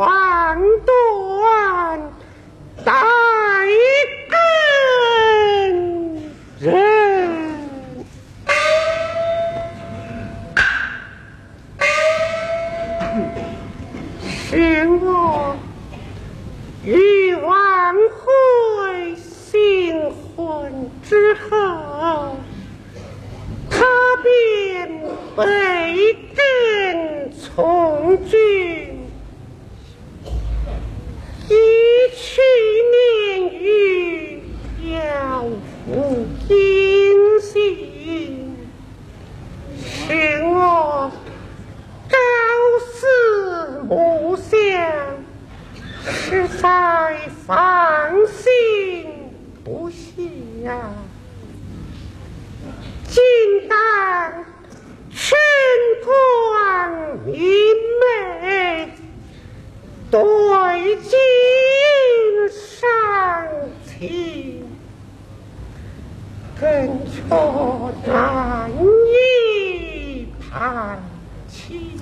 望断待更人，是我与王魁新婚之后，他便被征从军。喜呀、啊！今当春光明媚，对镜上情，更觉难以叹气。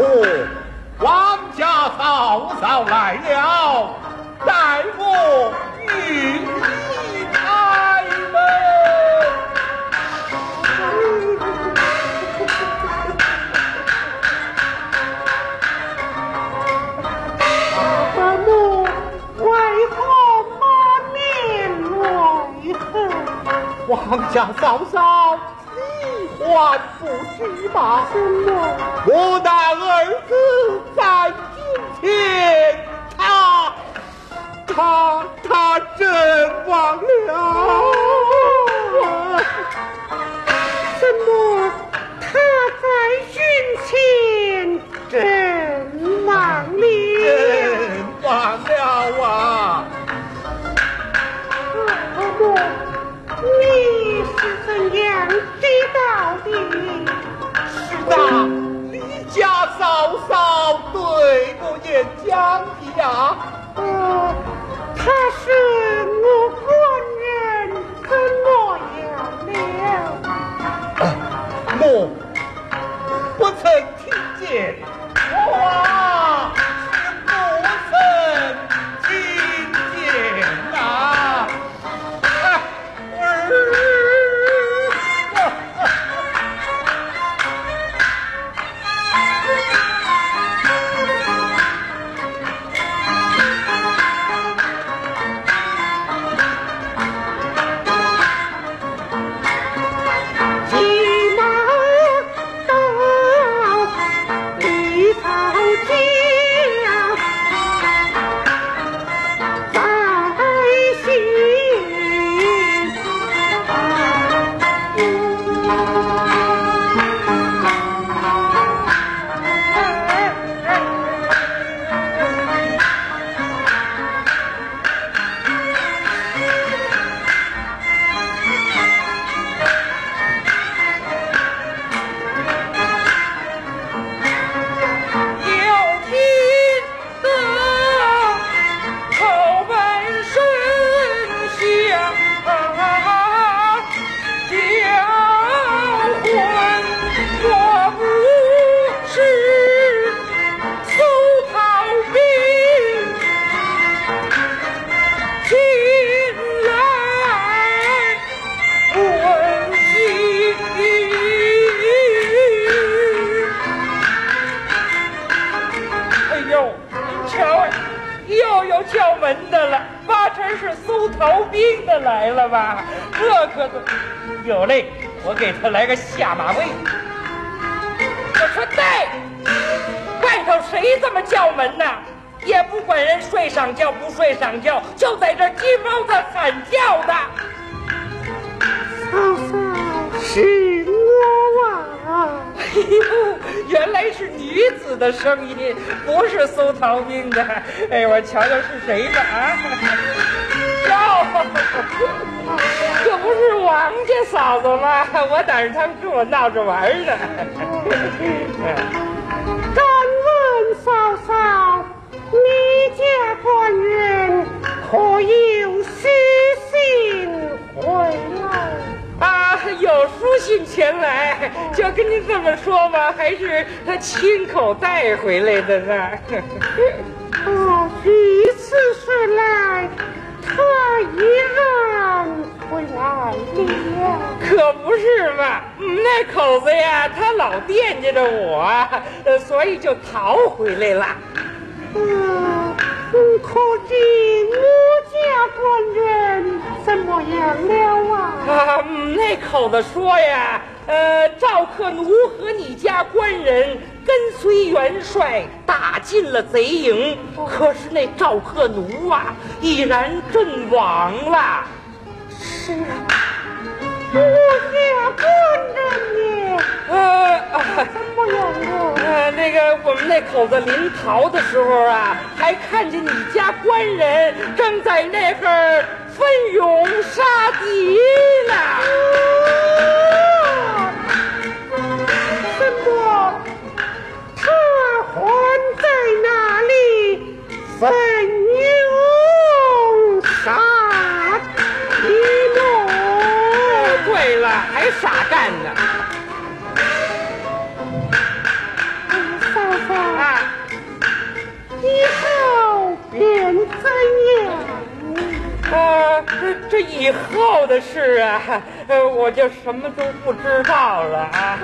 王。哦，王家嫂嫂来了，待我与你开门。伯母为何满面泪痕？王家嫂嫂，你还不知吧？什么？我的儿子在今天，他他他阵亡了。有又有叫门的了，八成是搜逃兵的来了吧？这可怎有嘞？我给他来个下马威。我说对，外头谁这么叫门呐？也不管人睡上觉不睡上觉，就在这鸡毛的喊叫的。嫂嫂是我啊！哎呦，还是女子的声音，不是搜逃兵的。哎，我瞧瞧是谁吧啊？哟，这不是王家嫂子吗？我等着他们跟我闹着玩呢。敢问嫂嫂，你家官人可以前来，就跟您这么说吧，还是他亲口带回来的呢。哦，一次是来，他依然回来了。可不是嘛，那口子呀，他老惦记着我，所以就逃回来了。嗯，可知我官人怎么样了啊？那口子说呀，呃，赵克奴和你家官人跟随元帅打进了贼营，可是那赵克奴啊，已然阵亡了。是啊，我那口子临逃的时候啊，还看见你家官人正在那儿奋勇杀敌呢。啊什么？他还在那里奋勇杀敌呢？对了，还傻干呢。以后的事啊，我就什么都不知道了啊。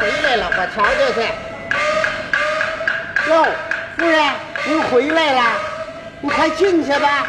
回来了，我瞧瞧去。哟，夫人，您回来了，你快进去吧。